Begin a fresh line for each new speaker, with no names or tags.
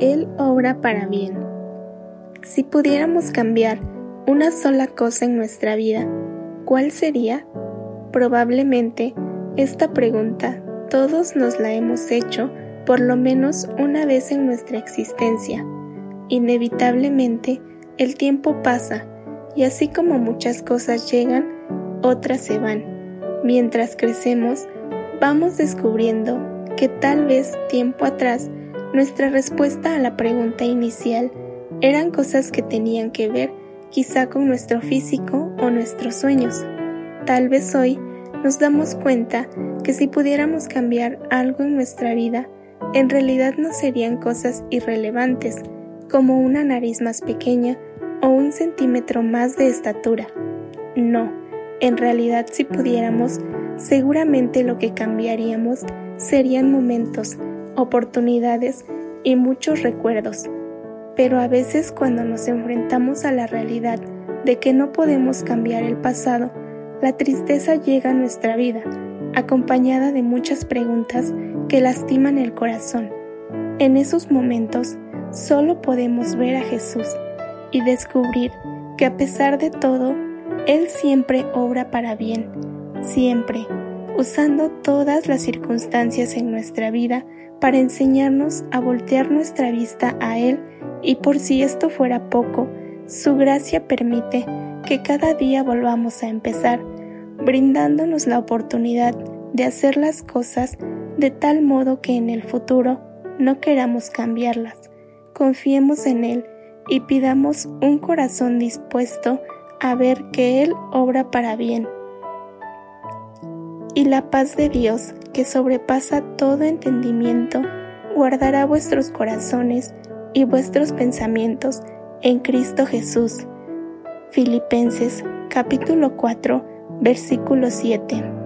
Él obra para bien. Si pudiéramos cambiar una sola cosa en nuestra vida, ¿cuál sería? Probablemente esta pregunta todos nos la hemos hecho por lo menos una vez en nuestra existencia. Inevitablemente, el tiempo pasa y así como muchas cosas llegan, otras se van. Mientras crecemos, vamos descubriendo que tal vez tiempo atrás nuestra respuesta a la pregunta inicial eran cosas que tenían que ver quizá con nuestro físico o nuestros sueños. Tal vez hoy nos damos cuenta que si pudiéramos cambiar algo en nuestra vida, en realidad no serían cosas irrelevantes, como una nariz más pequeña o un centímetro más de estatura. No, en realidad si pudiéramos, seguramente lo que cambiaríamos serían momentos, oportunidades y muchos recuerdos. Pero a veces cuando nos enfrentamos a la realidad de que no podemos cambiar el pasado, la tristeza llega a nuestra vida, acompañada de muchas preguntas que lastiman el corazón. En esos momentos solo podemos ver a Jesús y descubrir que a pesar de todo, Él siempre obra para bien, siempre, usando todas las circunstancias en nuestra vida para enseñarnos a voltear nuestra vista a Él y por si esto fuera poco, su gracia permite que cada día volvamos a empezar, brindándonos la oportunidad de hacer las cosas de tal modo que en el futuro no queramos cambiarlas. Confiemos en Él y pidamos un corazón dispuesto a ver que Él obra para bien. Y la paz de Dios, que sobrepasa todo entendimiento, guardará vuestros corazones y vuestros pensamientos en Cristo Jesús. Filipenses capítulo 4 versículo 7